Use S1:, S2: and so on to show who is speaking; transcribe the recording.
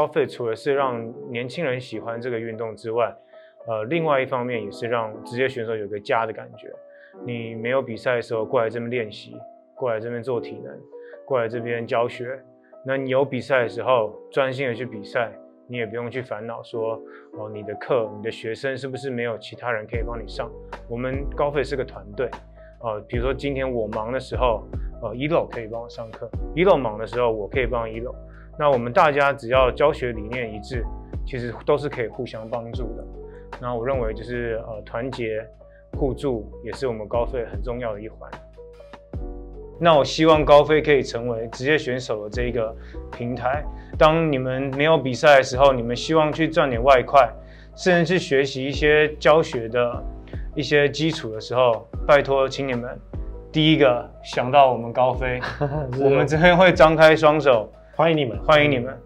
S1: 高费除了是让年轻人喜欢这个运动之外，呃，另外一方面也是让职业选手有个家的感觉。你没有比赛的时候过来这边练习，过来这边做体能，过来这边教学。那你有比赛的时候，专心的去比赛，你也不用去烦恼说，哦，你的课、你的学生是不是没有其他人可以帮你上？我们高费是个团队，呃，比如说今天我忙的时候，呃，一楼可以帮我上课，一楼忙的时候我可以帮一楼。那我们大家只要教学理念一致，其实都是可以互相帮助的。那我认为就是呃团结互助也是我们高飞很重要的一环。那我希望高飞可以成为职业选手的这一个平台。当你们没有比赛的时候，你们希望去赚点外快，甚至去学习一些教学的一些基础的时候，拜托，请你们第一个想到我们高飞，我们这边会张开双手。
S2: 欢迎你们，
S1: 欢迎你们。